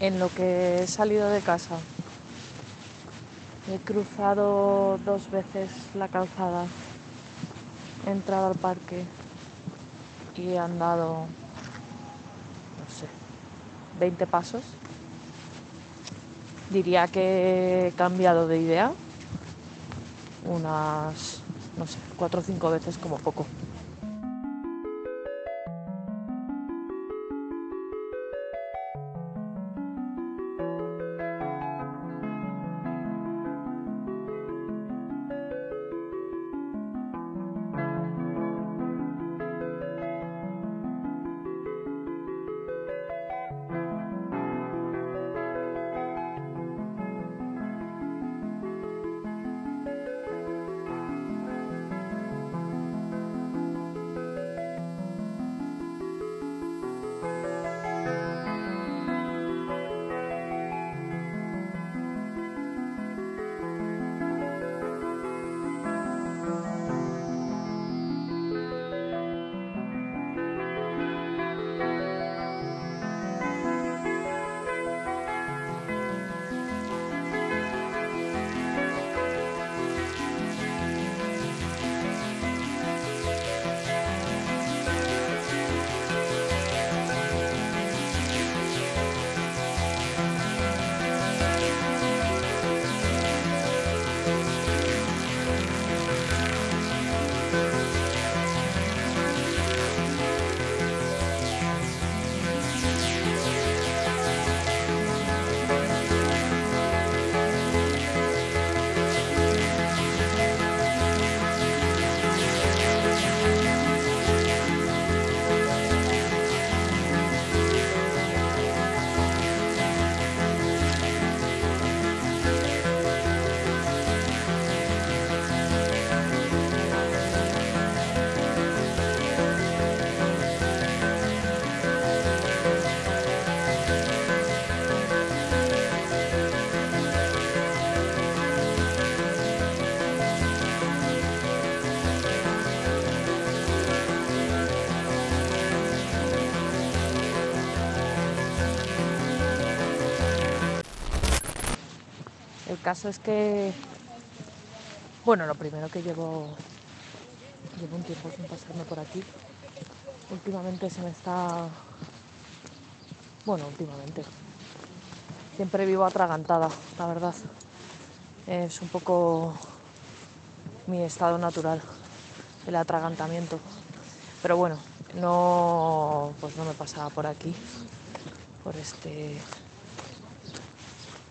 en lo que he salido de casa. He cruzado dos veces la calzada, he entrado al parque y he andado, no sé, 20 pasos. Diría que he cambiado de idea unas, no sé, cuatro o cinco veces como poco. Caso es que, bueno, lo primero que llevo, llevo un tiempo sin pasarme por aquí. Últimamente se me está, bueno, últimamente, siempre vivo atragantada, la verdad. Es un poco mi estado natural, el atragantamiento. Pero bueno, no, pues no me pasaba por aquí, por este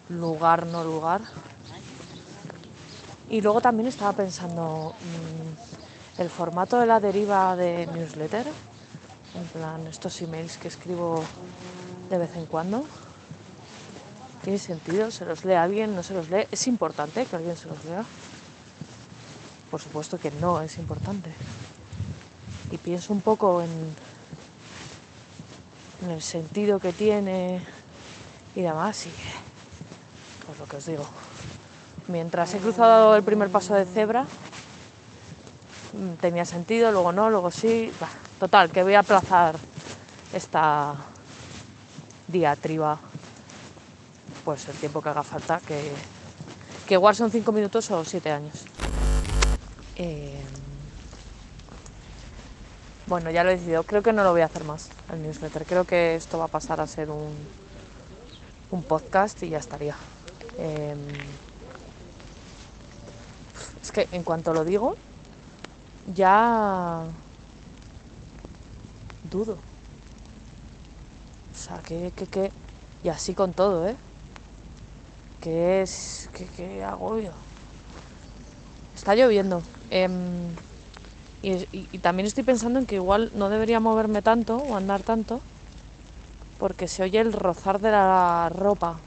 lugar, no lugar. Y luego también estaba pensando mm, el formato de la deriva de newsletter, en plan estos emails que escribo de vez en cuando. ¿Tiene sentido? ¿Se los lee alguien? ¿No se los lee? ¿Es importante que alguien se los lea? Por supuesto que no es importante. Y pienso un poco en, en el sentido que tiene y demás. Y pues lo que os digo. Mientras he cruzado el primer paso de cebra, mm, tenía sentido, luego no, luego sí. total, que voy a aplazar esta diatriba pues el tiempo que haga falta, que, que igual son cinco minutos o siete años. Eh, bueno, ya lo he decidido, creo que no lo voy a hacer más, el newsletter. Creo que esto va a pasar a ser un, un podcast y ya estaría. Em, es que en cuanto lo digo, ya dudo. O sea, que, que, que... Y así con todo, ¿eh? ¿Qué es? ¿Qué, qué agobio? Está lloviendo. Em, y, también estoy pensando en que igual no debería moverme tanto o andar tanto porque se oye el rozar de la ropa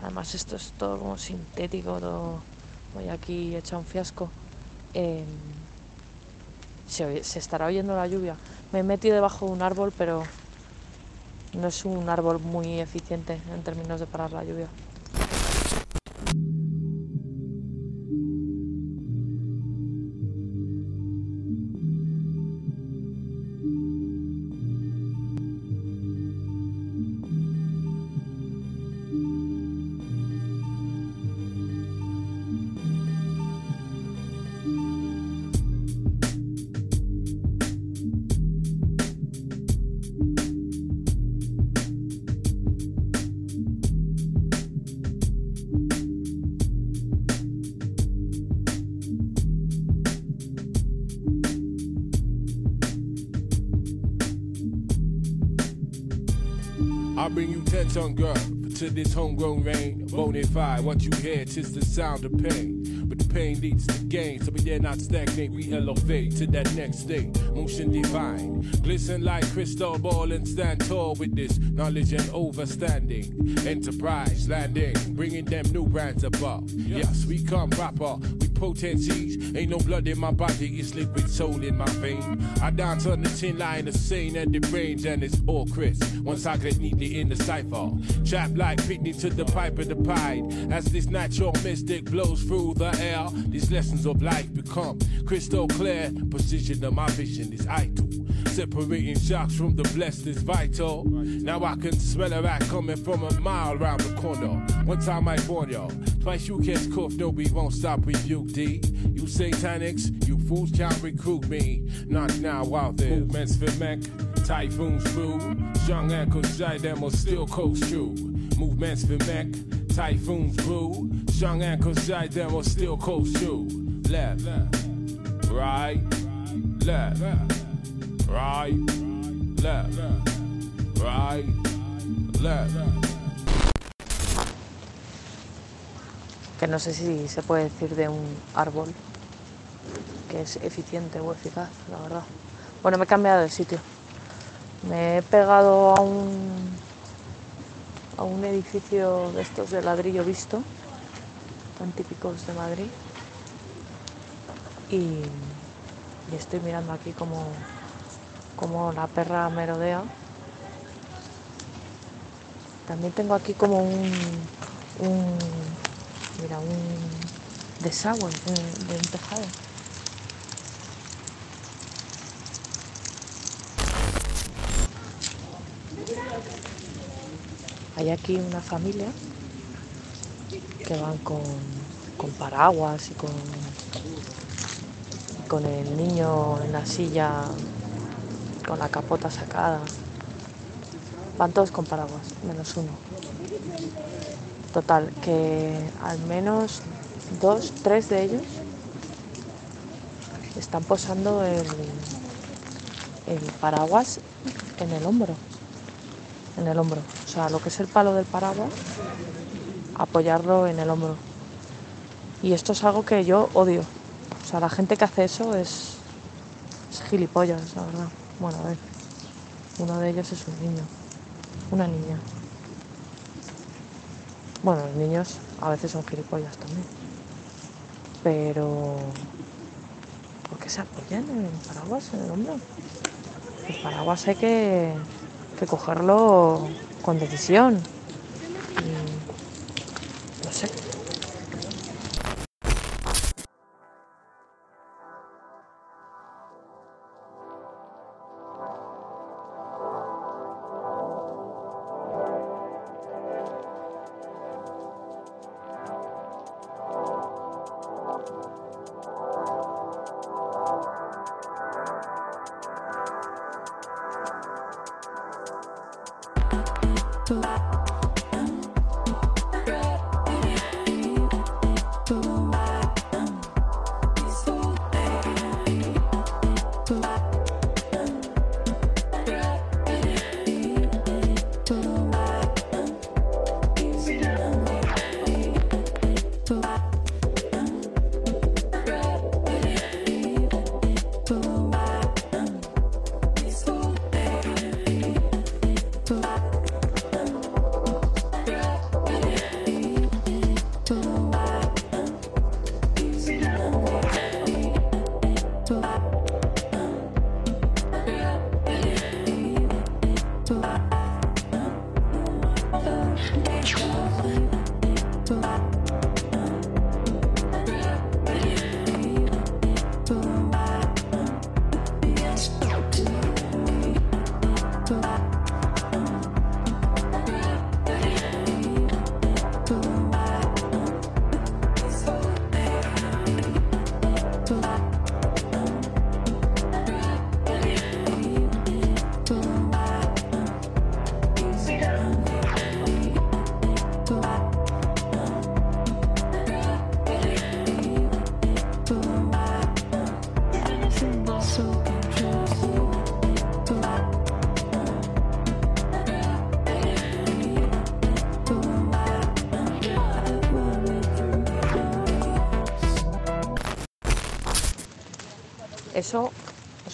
además esto es todo como sintético, todo voy aquí hecha un fiasco. Em, se, se estará oyendo la lluvia. Me he metido debajo de un árbol, pero no es un árbol muy eficiente en términos de parar la lluvia. This homegrown rain. Bonafide, what you hear, tis the sound of pain. But the pain leads to gain, so we dare not stagnate, we elevate to that next state. Motion divine, glisten like crystal ball and stand tall with this knowledge and overstanding. Enterprise landing, bringing them new brands above. Yes, we come proper, we potencies. Ain't no blood in my body, it's liquid soul in my vein. I dance on the tin line of sane and the range, and it's all crisp. Once I get neatly in the cipher, trap like Pitney to the pipe of the pied. As this natural mystic blows through the air, these lessons of life become crystal clear. Precision of my vision is idle. Separating shocks from the blessed is vital. Now I can smell a rat coming from a mile around the corner. One time I warn y'all, twice you catch cough, no, we won't stop rebuke D. You satanics, you fools can't recruit me. Not now out there. Movements for mech, typhoons through. Young ankles, shy them or still coast true. Movements for mech, typhoons brew. Young ankles, shy them or still coast true. Left, right, left, right, left, right, left. que no sé si se puede decir de un árbol que es eficiente o eficaz, la verdad. Bueno, me he cambiado de sitio. Me he pegado a un, a un edificio de estos de ladrillo visto, tan típicos de Madrid. Y, y estoy mirando aquí como, como la perra merodea. También tengo aquí como un, mira, un desagüe de, de un tejado. Hay aquí una familia que van con, con paraguas y con, con el niño en la silla con la capota sacada. Van todos con paraguas, menos uno. Total, que al menos dos, tres de ellos están posando el, el paraguas en el hombro. En el hombro. O sea, lo que es el palo del paraguas, apoyarlo en el hombro. Y esto es algo que yo odio. O sea, la gente que hace eso es, es gilipollas, la verdad. Bueno, a ver. Uno de ellos es un niño. Una niña. Bueno, los niños a veces son gilipollas también. Pero. ¿Por qué se apoyan en el paraguas, en el hombro? El paraguas hay que, que cogerlo con decisión.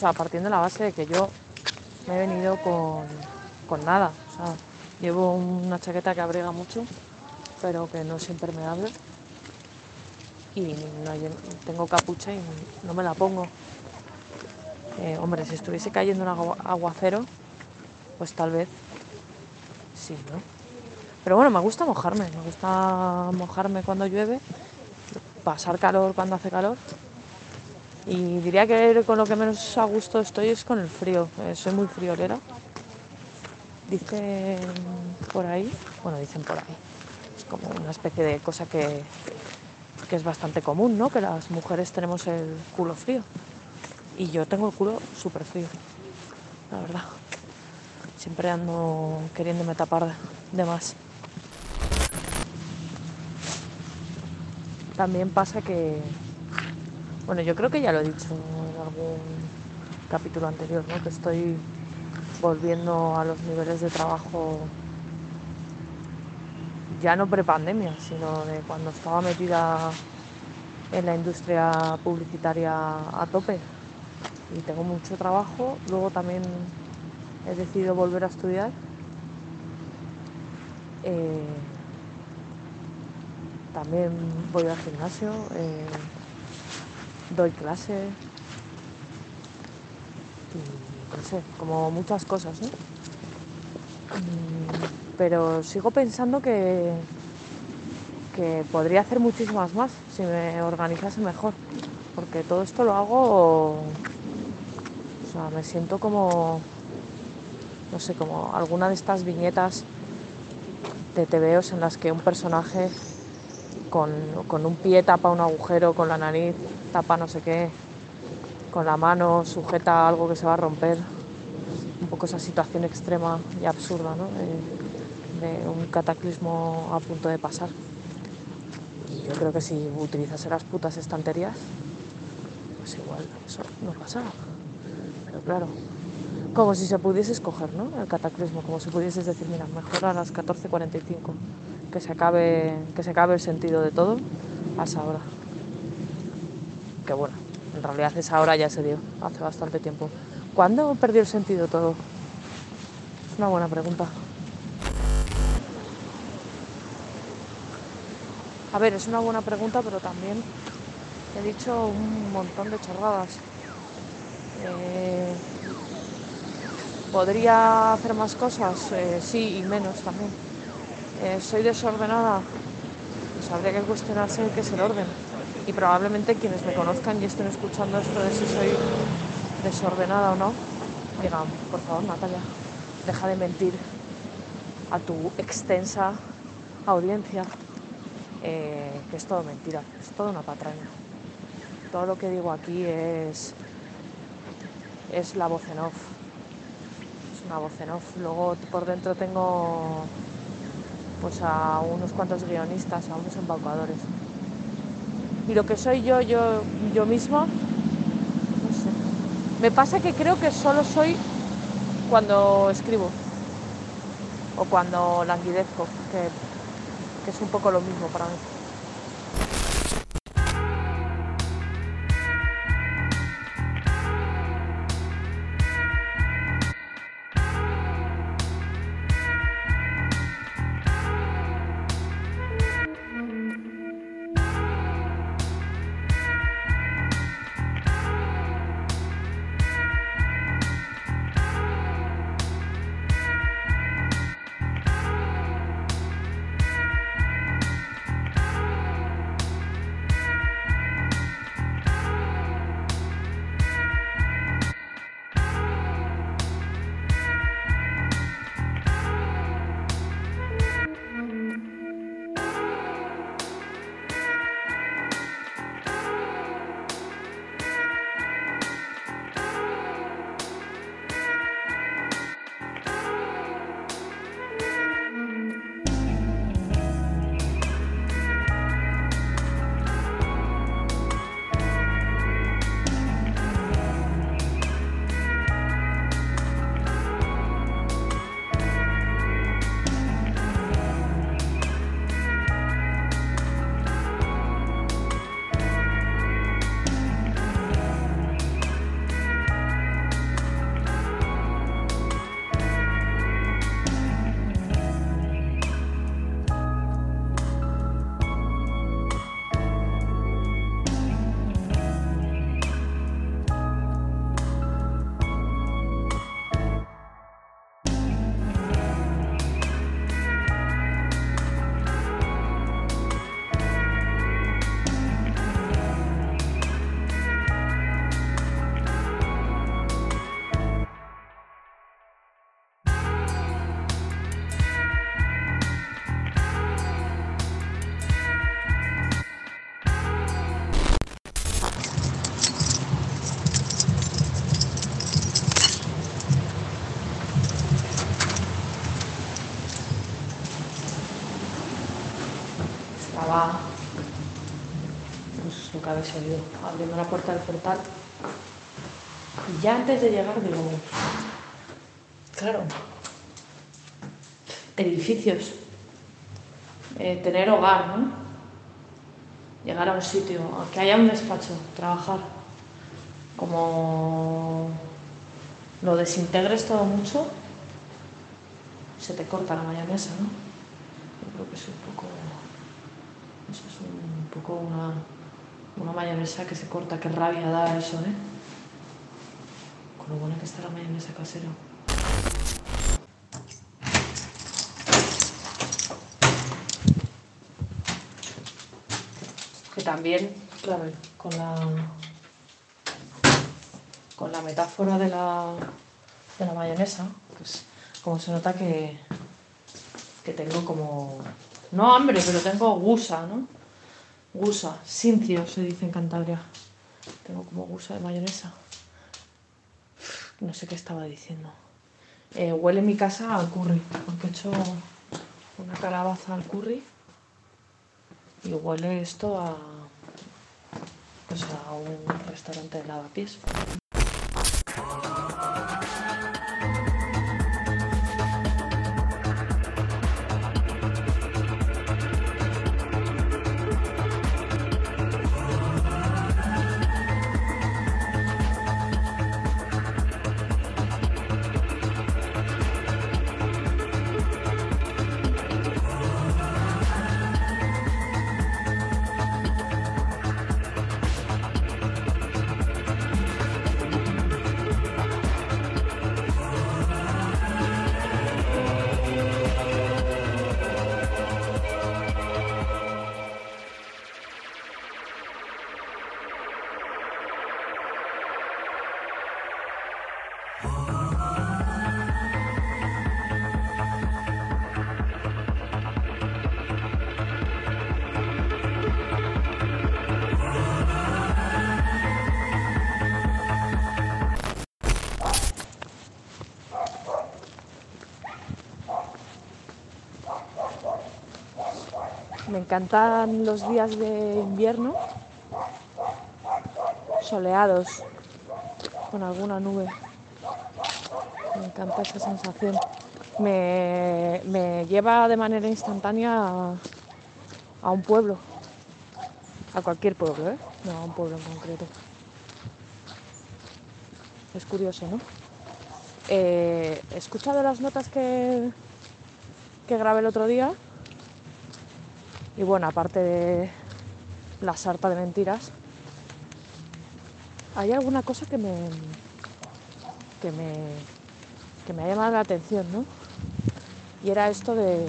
Sea, partiendo de la base de que yo me he venido con, con nada. Llevo una chaqueta que abriga mucho, pero que no es impermeable. Y no tengo capucha y no me la pongo. Eh, hombre, si estuviese cayendo un agua- aguacero, pues tal vez sí, ¿no? Pero bueno, me gusta mojarme, me gusta mojarme cuando llueve, pasar calor cuando hace calor. Y diría que con lo que menos a gusto estoy es con el frío. Eh, soy muy friolera. Dicen por ahí, bueno, dicen por ahí, es como una especie de cosa que, que es bastante común, ¿no? Que las mujeres tenemos el culo frío. Y yo tengo el culo súper frío, la verdad. Siempre ando queriéndome tapar de más. También pasa que, bueno, yo creo que ya lo he dicho en algún capítulo anterior, ¿no? Que estoy volviendo a los niveles de trabajo ya no prepandemia, sino de cuando estaba metida en la industria publicitaria a tope. Y tengo mucho trabajo. Luego también he decidido volver a estudiar. Eh, también voy al gimnasio, eh, doy clase y no sé, como muchas cosas, ¿no? Mm, Pero sigo pensando que, que podría hacer muchísimas más si me organizase mejor, porque todo esto lo hago, o sea, me siento como, no sé, como alguna de estas viñetas de TVOs en las que un personaje con, con un pie tapa un agujero, con la nariz tapa no sé qué, con la mano sujeta algo que se va a romper. Un poco esa situación extrema y absurda, ¿no? De, de un cataclismo a punto de pasar. Y yo creo que si utilizase las putas estanterías, pues igual eso no pasaba. Pero claro, como si se pudiese escoger, ¿no? El cataclismo, como si pudieses decir, mira, mejor a las 14.45, que se acabe, que se acabe el sentido de todo, a esa hora. Que bueno, en realidad esa hora ya se dio, hace bastante tiempo. ¿Cuándo perdió el sentido todo? Es una buena pregunta. A ver, es una buena pregunta, pero también he dicho un montón de chorradas. Eh, ¿Podría hacer más cosas? Eh, sí, y menos también. Eh, ¿Soy desordenada? Pues habría que cuestionarse qué es el orden. Y probablemente quienes me conozcan y estén escuchando esto de si soy desordenada o no, digan, por favor, Natalia, deja de mentir a tu extensa audiencia, eh, que es todo mentira, es todo una patraña. Todo lo que digo aquí es, es la voz en off. Es una voz en off. Luego por dentro tengo pues a unos cuantos guionistas, a unos embaucadores. Y lo que soy yo, yo, yo misma, no sé. Me pasa que creo que solo soy cuando escribo o cuando languidezco, que, que es un poco lo mismo para mí. Abriendo la puerta del portal. Y ya antes de llegar digo, claro, edificios, eh, tener hogar, ¿no? Llegar a un sitio, que haya un despacho, trabajar, como lo desintegres todo mucho, se te corta la mayonesa, ¿no? Yo creo que es un poco, eso es un poco una, una mayonesa que se corta, qué rabia da eso, ¿eh? Con lo buena que está la mayonesa casera. Que también, claro, con la con la metáfora de la, de la mayonesa, pues como se nota que, que tengo como, no hambre, pero tengo gusa, ¿no? Gusa, sincio se dice en Cantabria. Tengo como gusa de mayonesa. No sé qué estaba diciendo. Eh, huele mi casa al curry, porque he hecho una calabaza al curry y huele esto a, pues a un restaurante de lavapiés. Me encantan los días de invierno, soleados, con alguna nube. Me encanta esa sensación. Me, me lleva de manera instantánea a, un pueblo, a cualquier pueblo, ¿eh? no a un pueblo en concreto. Es curioso, ¿no? Eh, he escuchado las notas que, que grabé el otro día y bueno, aparte de la sarta de mentiras, hay alguna cosa que me, que me, que me ha llamado la atención, ¿no? Y era esto de,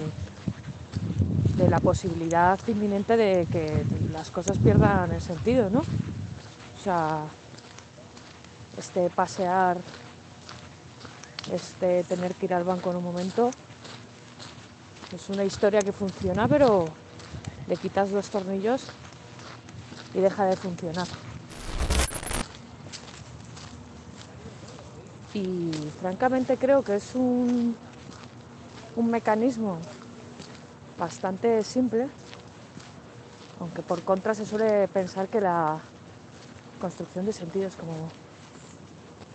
de la posibilidad inminente de que las cosas pierdan el sentido, ¿no? O sea, este pasear, este tener que ir al banco en un momento, es una historia que funciona, pero le quitas los tornillos y deja de funcionar. Y francamente creo que es un, un mecanismo bastante simple, aunque por contra se suele pensar que la construcción de sentido es como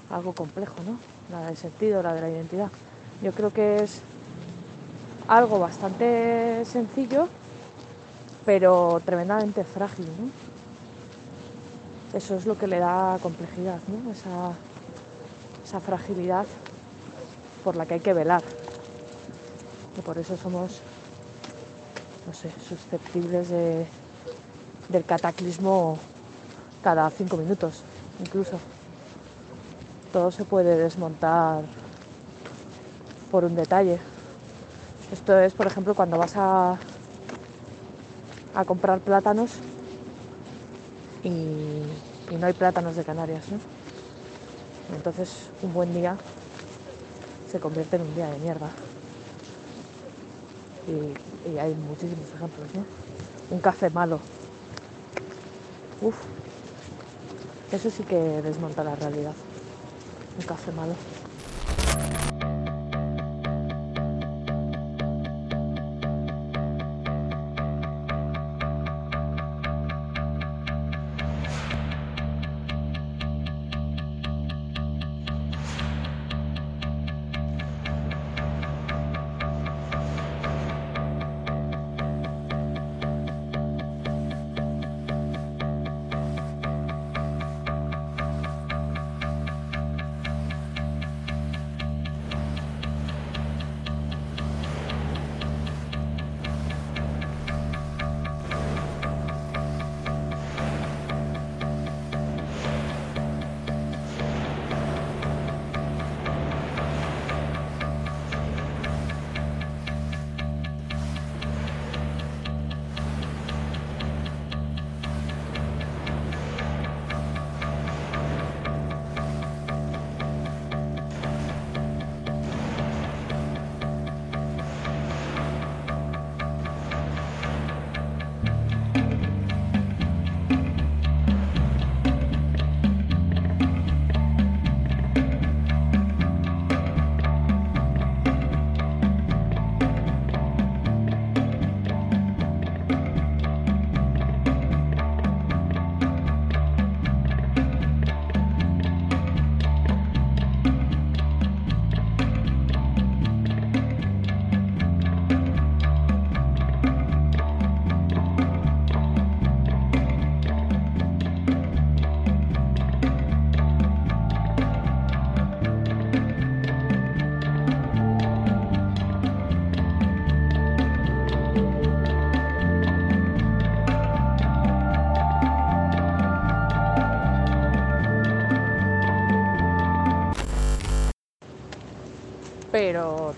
algo complejo, ¿no? La del sentido, la de la identidad. Yo creo que es algo bastante sencillo pero tremendamente frágil. ¿no? Eso es lo que le da complejidad, ¿no? esa, esa fragilidad por la que hay que velar. Y por eso somos, no sé, susceptibles de, del cataclismo cada cinco minutos, incluso. Todo se puede desmontar por un detalle. Esto es, por ejemplo, cuando vas a a comprar plátanos y, no hay plátanos de Canarias, ¿no? Entonces un buen día se convierte en un día de mierda. Y, y hay muchísimos ejemplos, ¿no? Un café malo. Uf, eso sí que desmonta la realidad. Un café malo.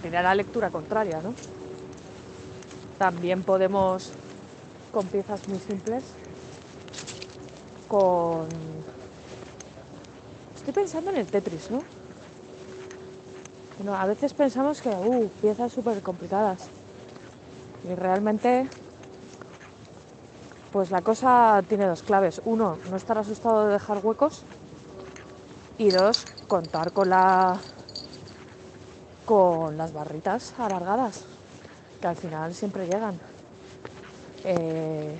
Tiene la lectura contraria, ¿no? También podemos, con piezas muy simples, con... Estoy pensando en el Tetris, ¿no? Bueno, a veces pensamos que, uh, piezas súper complicadas. Y realmente, pues la cosa tiene dos claves. Uno, no estar asustado de dejar huecos. Y dos, contar con la con las barritas alargadas, que al final siempre llegan. Eh,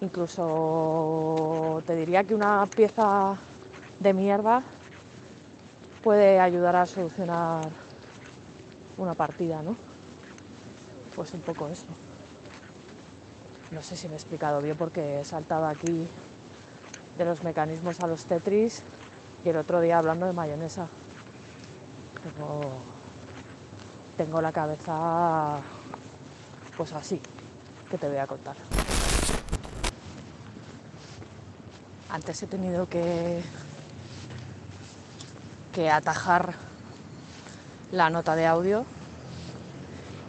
incluso te diría que una pieza de mierda puede ayudar a solucionar una partida, ¿no? Pues un poco eso. No sé si me he explicado bien porque he saltado aquí de los mecanismos a los Tetris y el otro día hablando de mayonesa. Tengo, la cabeza pues así, que te voy a contar. Antes he tenido que, que atajar la nota de audio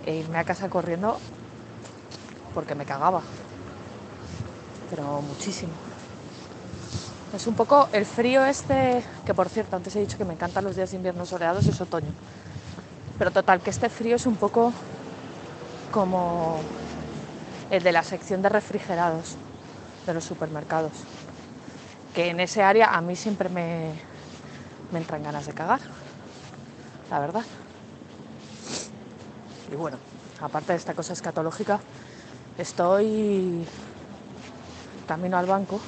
e irme a casa corriendo porque me cagaba. Pero muchísimo. Es un poco el frío este, que por cierto, antes he dicho que me encantan los días de invierno soleados, es otoño. Pero total, que este frío es un poco como el de la sección de refrigerados de los supermercados. Que en ese área a mí siempre me, me entran ganas de cagar, la verdad. Y bueno, aparte de esta cosa escatológica, estoy camino al banco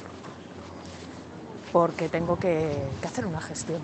porque tengo que, hacer una gestión.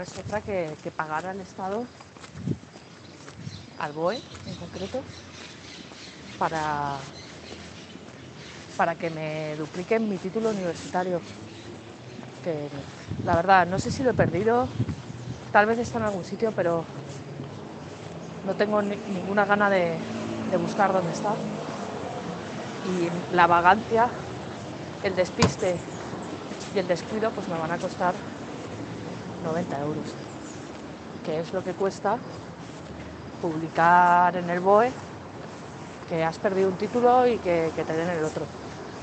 No es otra que, pagar al Estado, al BOE en concreto, para, para que me dupliquen mi título universitario. Que la verdad, no sé si lo he perdido, tal vez está en algún sitio, pero no tengo ni- ninguna gana de, de buscar dónde está. Y la vagancia, el despiste y el descuido, pues me van a costar 90 euros, que es lo que cuesta publicar en el BOE que has perdido un título y que, te den el otro.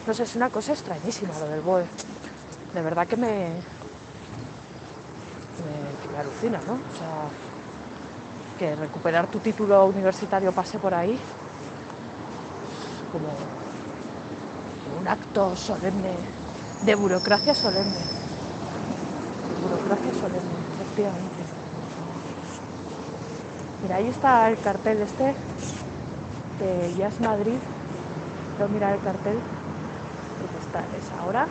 No sé, es una cosa extrañísima lo del BOE. De verdad que me, me, que me alucina, ¿no? O sea, que recuperar tu título universitario pase por ahí como un acto solemne, de burocracia solemne. Burocracia solemne, efectivamente. Mira, ahí está el cartel este de Jazz Madrid. Pero mira el cartel, que está, es ahora.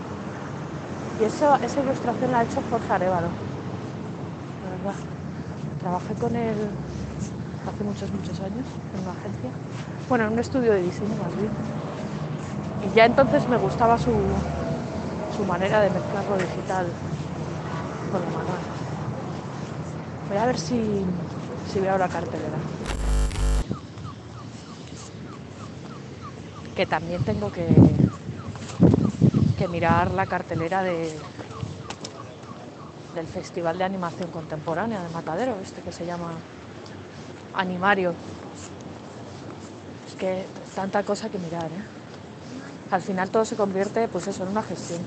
Y eso, esa ilustración la ha hecho Jorge Arevalo. La verdad. Trabajé con él hace muchos, muchos años en una agencia. Bueno, en un estudio de diseño más bien. Y ya entonces me gustaba su, su manera de mezclar lo digital Voy a ver si, si veo la cartelera. Que también tengo que, que mirar la cartelera de, del Festival de Animación Contemporánea de Matadero, este que se llama Animario. Es que tanta cosa que mirar, ¿eh? Al final todo se convierte, pues eso, en una gestión.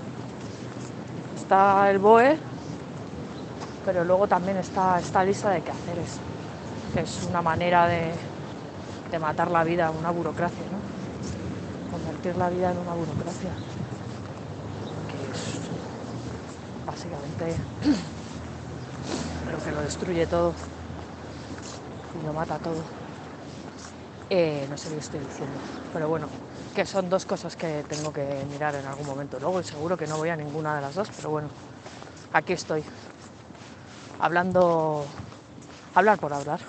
Está el BOE, pero luego también está esta lista de quehaceres, que es una manera de, de matar la vida, una burocracia, ¿no? Convertir la vida en una burocracia, que es básicamente lo que lo destruye todo y lo mata todo. Eh, no sé qué estoy diciendo, pero bueno, que son dos cosas que tengo que mirar en algún momento. Luego y seguro que no voy a ninguna de las dos, pero bueno, aquí estoy, hablando, hablar por hablar.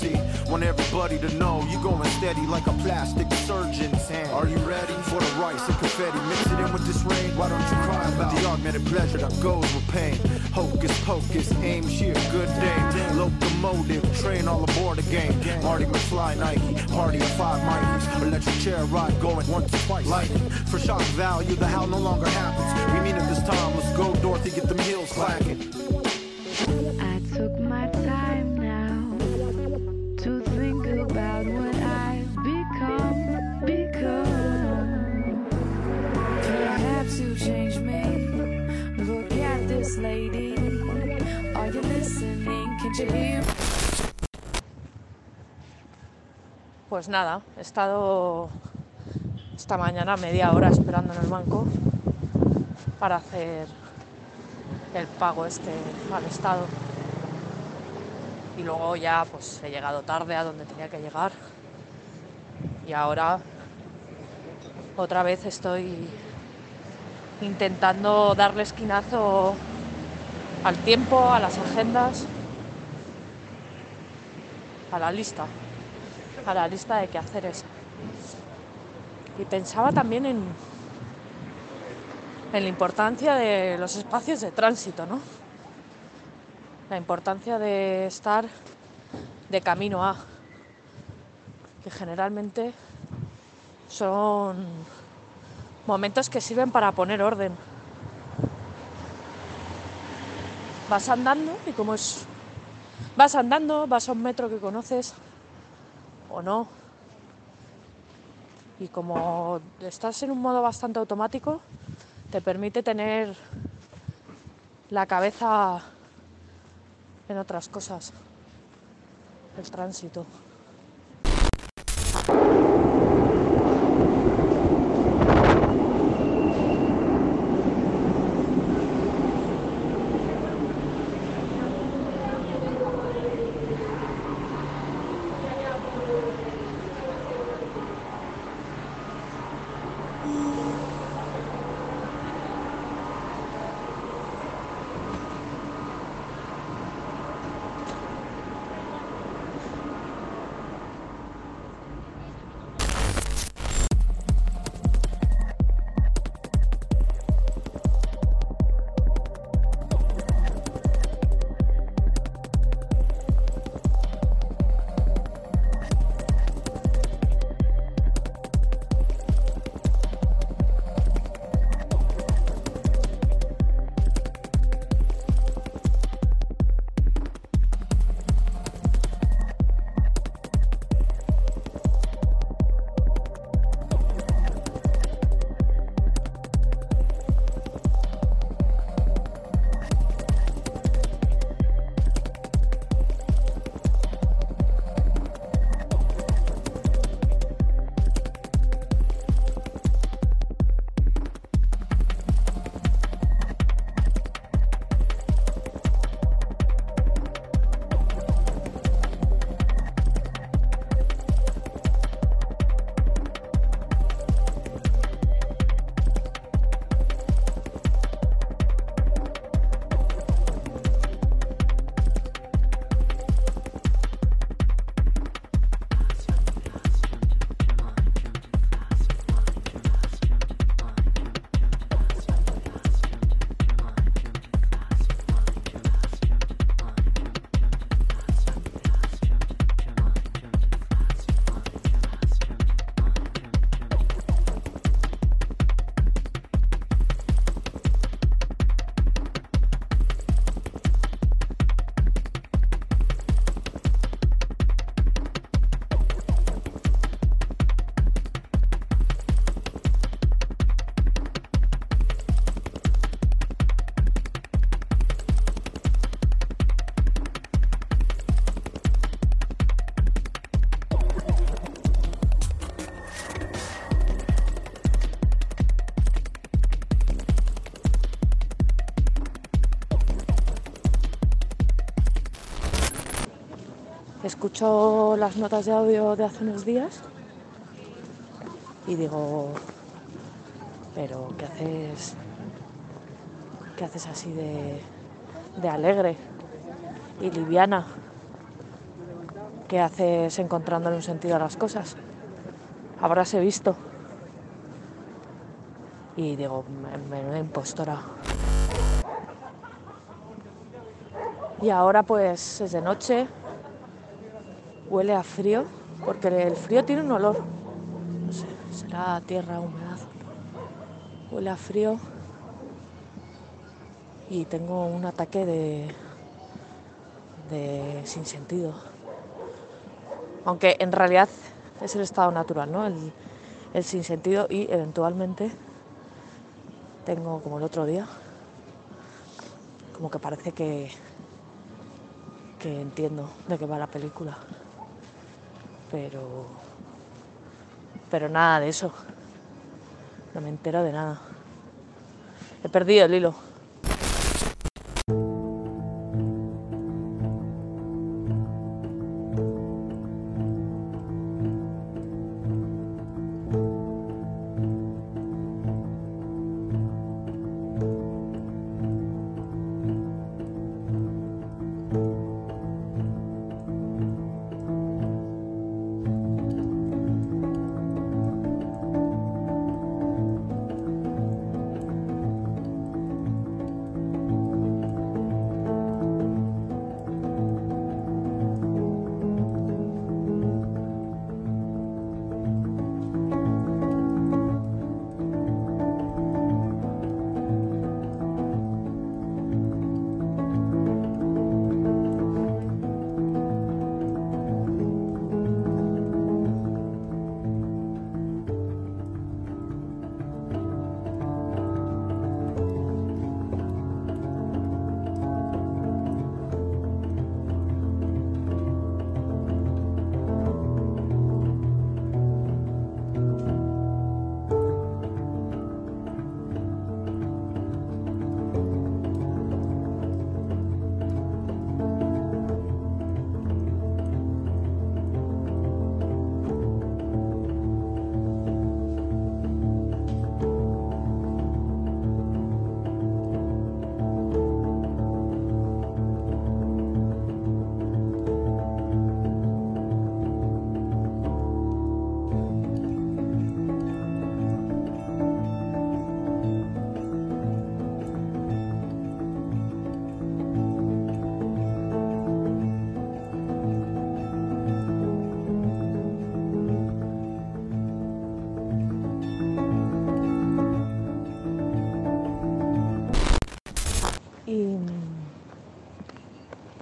See, want everybody to know you going steady like a plastic surgeon's hand. Are you ready for the rice and confetti? Mix it in with this rain. Why don't you cry about the augmented pleasure that goes with pain? Hocus pocus, aim sheer, good day. Locomotive, train all aboard again. Marty McFly, Nike, party of five Mikeys. Electric chair ride going once or twice. Lightning, for shock value, the how no longer happens. We mean it this time, let's go, Dorothy, get them heels clacking. Pues nada, he estado esta mañana media hora esperando en el banco para hacer el pago este al Estado. Y luego ya pues he llegado tarde a donde tenía que llegar. Y ahora otra vez estoy intentando darle esquinazo al tiempo, a las agendas, a la lista a la lista de quehaceres. Y pensaba también en, en la importancia de los espacios de tránsito, ¿no? La importancia de estar de camino a, que generalmente son momentos que sirven para poner orden. Vas andando y como es... Vas andando, vas a un metro que conoces, o no. Y como estás en un modo bastante automático, te permite tener la cabeza en otras cosas. El tránsito. Escucho las notas de audio de hace unos días y digo, pero ¿qué haces? ¿Qué haces así de, de alegre y liviana? ¿Qué haces encontrándole un sentido a las cosas? Habráse visto. Y digo, menuda impostora. Y ahora pues es de noche, huele a frío, porque el frío tiene un olor. No sé, será tierra, humedad. Huele a frío y tengo un ataque de, de sin sentido. Aunque en realidad es el estado natural, ¿no? El, el sinsentido y eventualmente tengo como el otro día, como que parece que, que entiendo de qué va la película pero pero nada de eso. No me entero de nada. He perdido el hilo.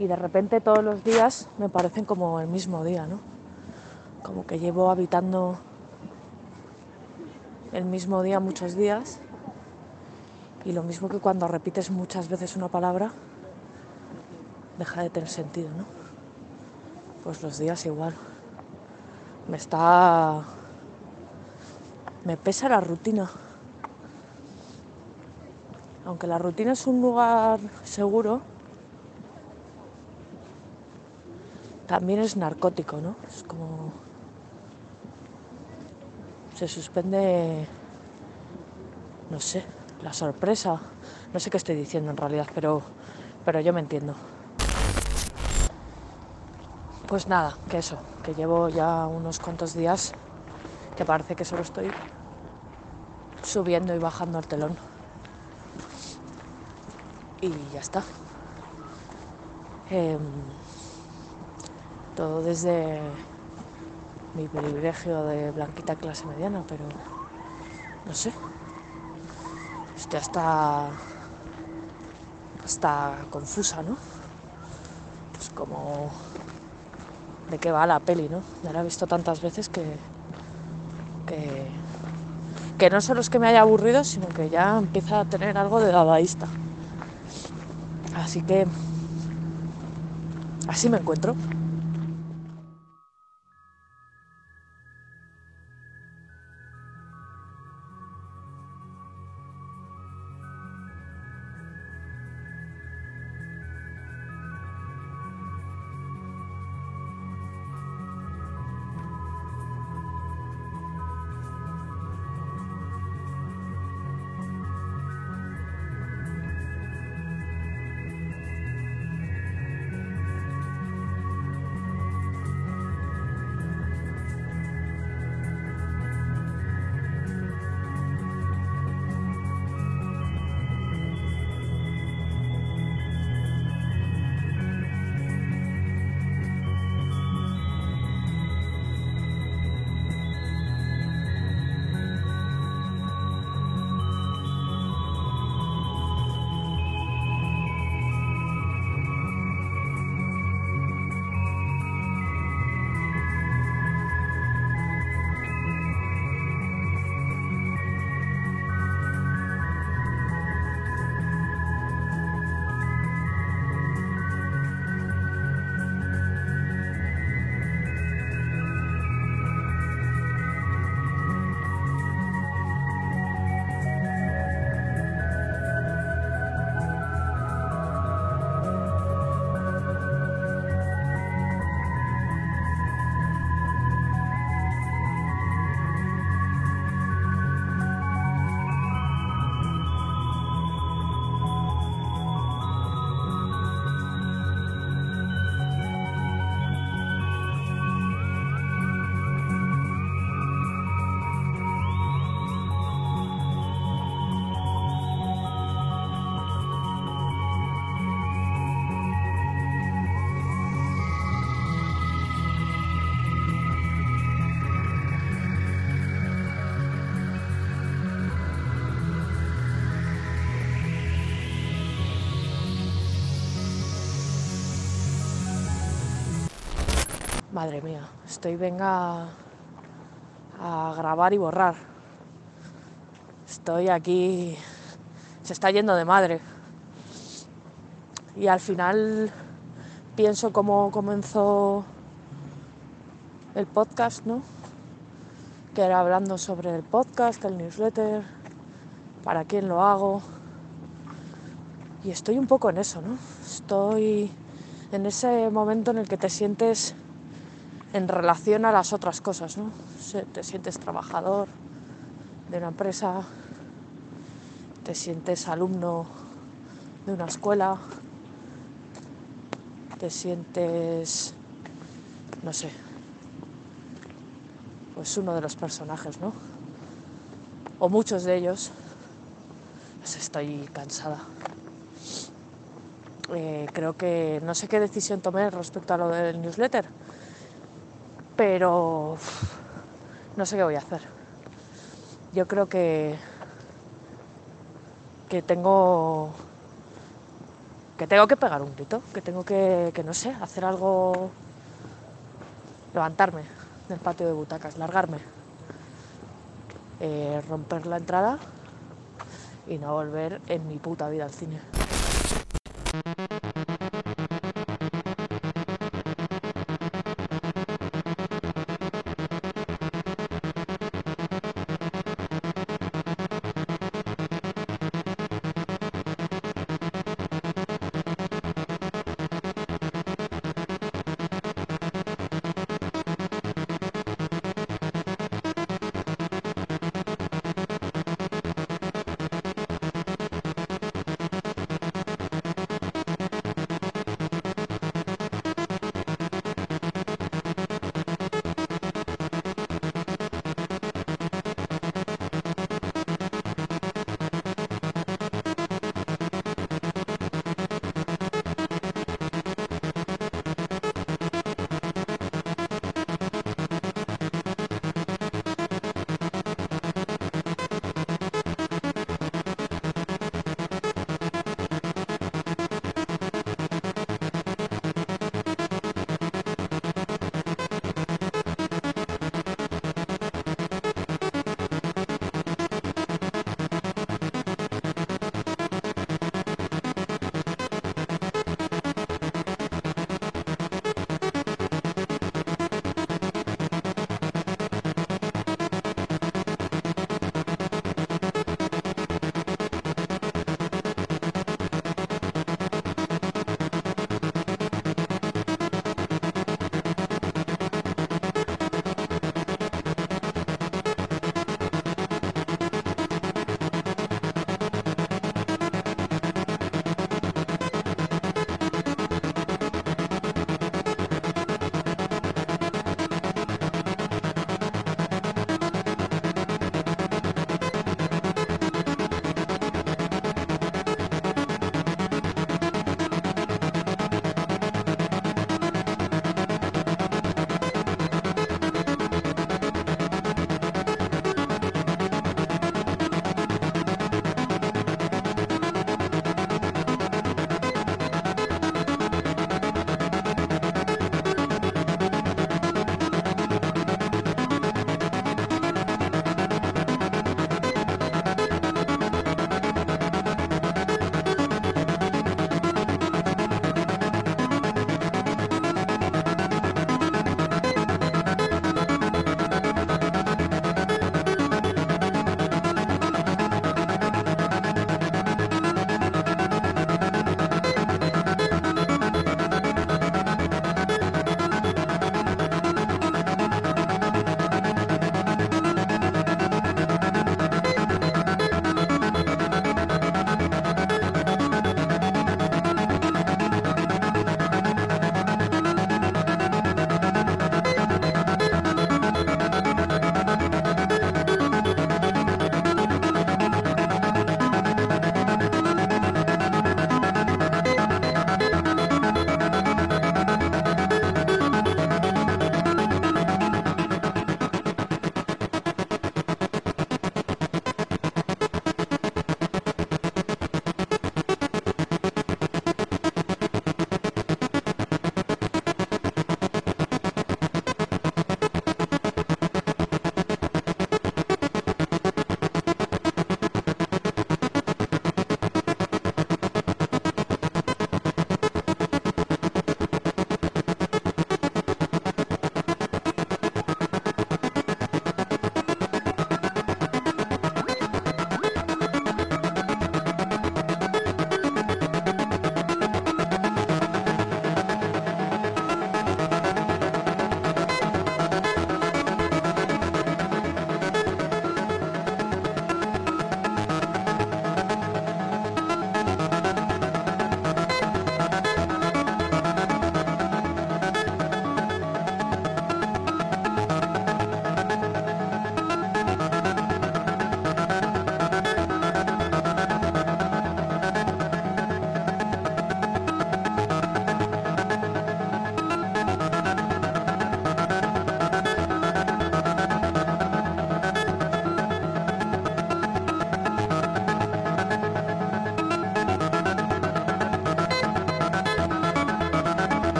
Y de repente todos los días me parecen como el mismo día, ¿no? Como que llevo habitando el mismo día muchos días y lo mismo que cuando repites muchas veces una palabra deja de tener sentido, ¿no? Pues los días igual. Me está... Me pesa la rutina. Aunque la rutina es un lugar seguro, también es narcótico, ¿no? Es como... Se suspende, no sé, la sorpresa. No sé qué estoy diciendo en realidad, pero, pero yo me entiendo. Pues nada, que eso, que llevo ya unos cuantos días que parece que solo estoy subiendo y bajando el telón. Y ya está. Em, todo desde mi privilegio de blanquita clase mediana, pero no sé. Estoy hasta, hasta confusa, ¿no? Pues como de qué va la peli, ¿no? Ya la he visto tantas veces que, que, que no solo es que me haya aburrido, sino que ya empieza a tener algo de dadaísta. Así que así me encuentro. Madre mía, estoy venga a grabar y borrar. Estoy aquí, se está yendo de madre. Y al final pienso cómo comenzó el podcast, ¿no? Que era hablando sobre el podcast, el newsletter, para quién lo hago. Y estoy un poco en eso, ¿no? Estoy en ese momento en el que te sientes en relación a las otras cosas, ¿no? Te sientes trabajador de una empresa, te sientes alumno de una escuela, te sientes, no sé, pues uno de los personajes, ¿no? O muchos de ellos. Pues estoy cansada. Eh, creo que no sé qué decisión tomé respecto a lo del newsletter pero no sé qué voy a hacer. Yo creo que, que tengo que tengo que pegar un grito, que tengo que, que no sé, hacer algo, levantarme del patio de butacas, largarme, eh, romper la entrada y no volver en mi puta vida al cine.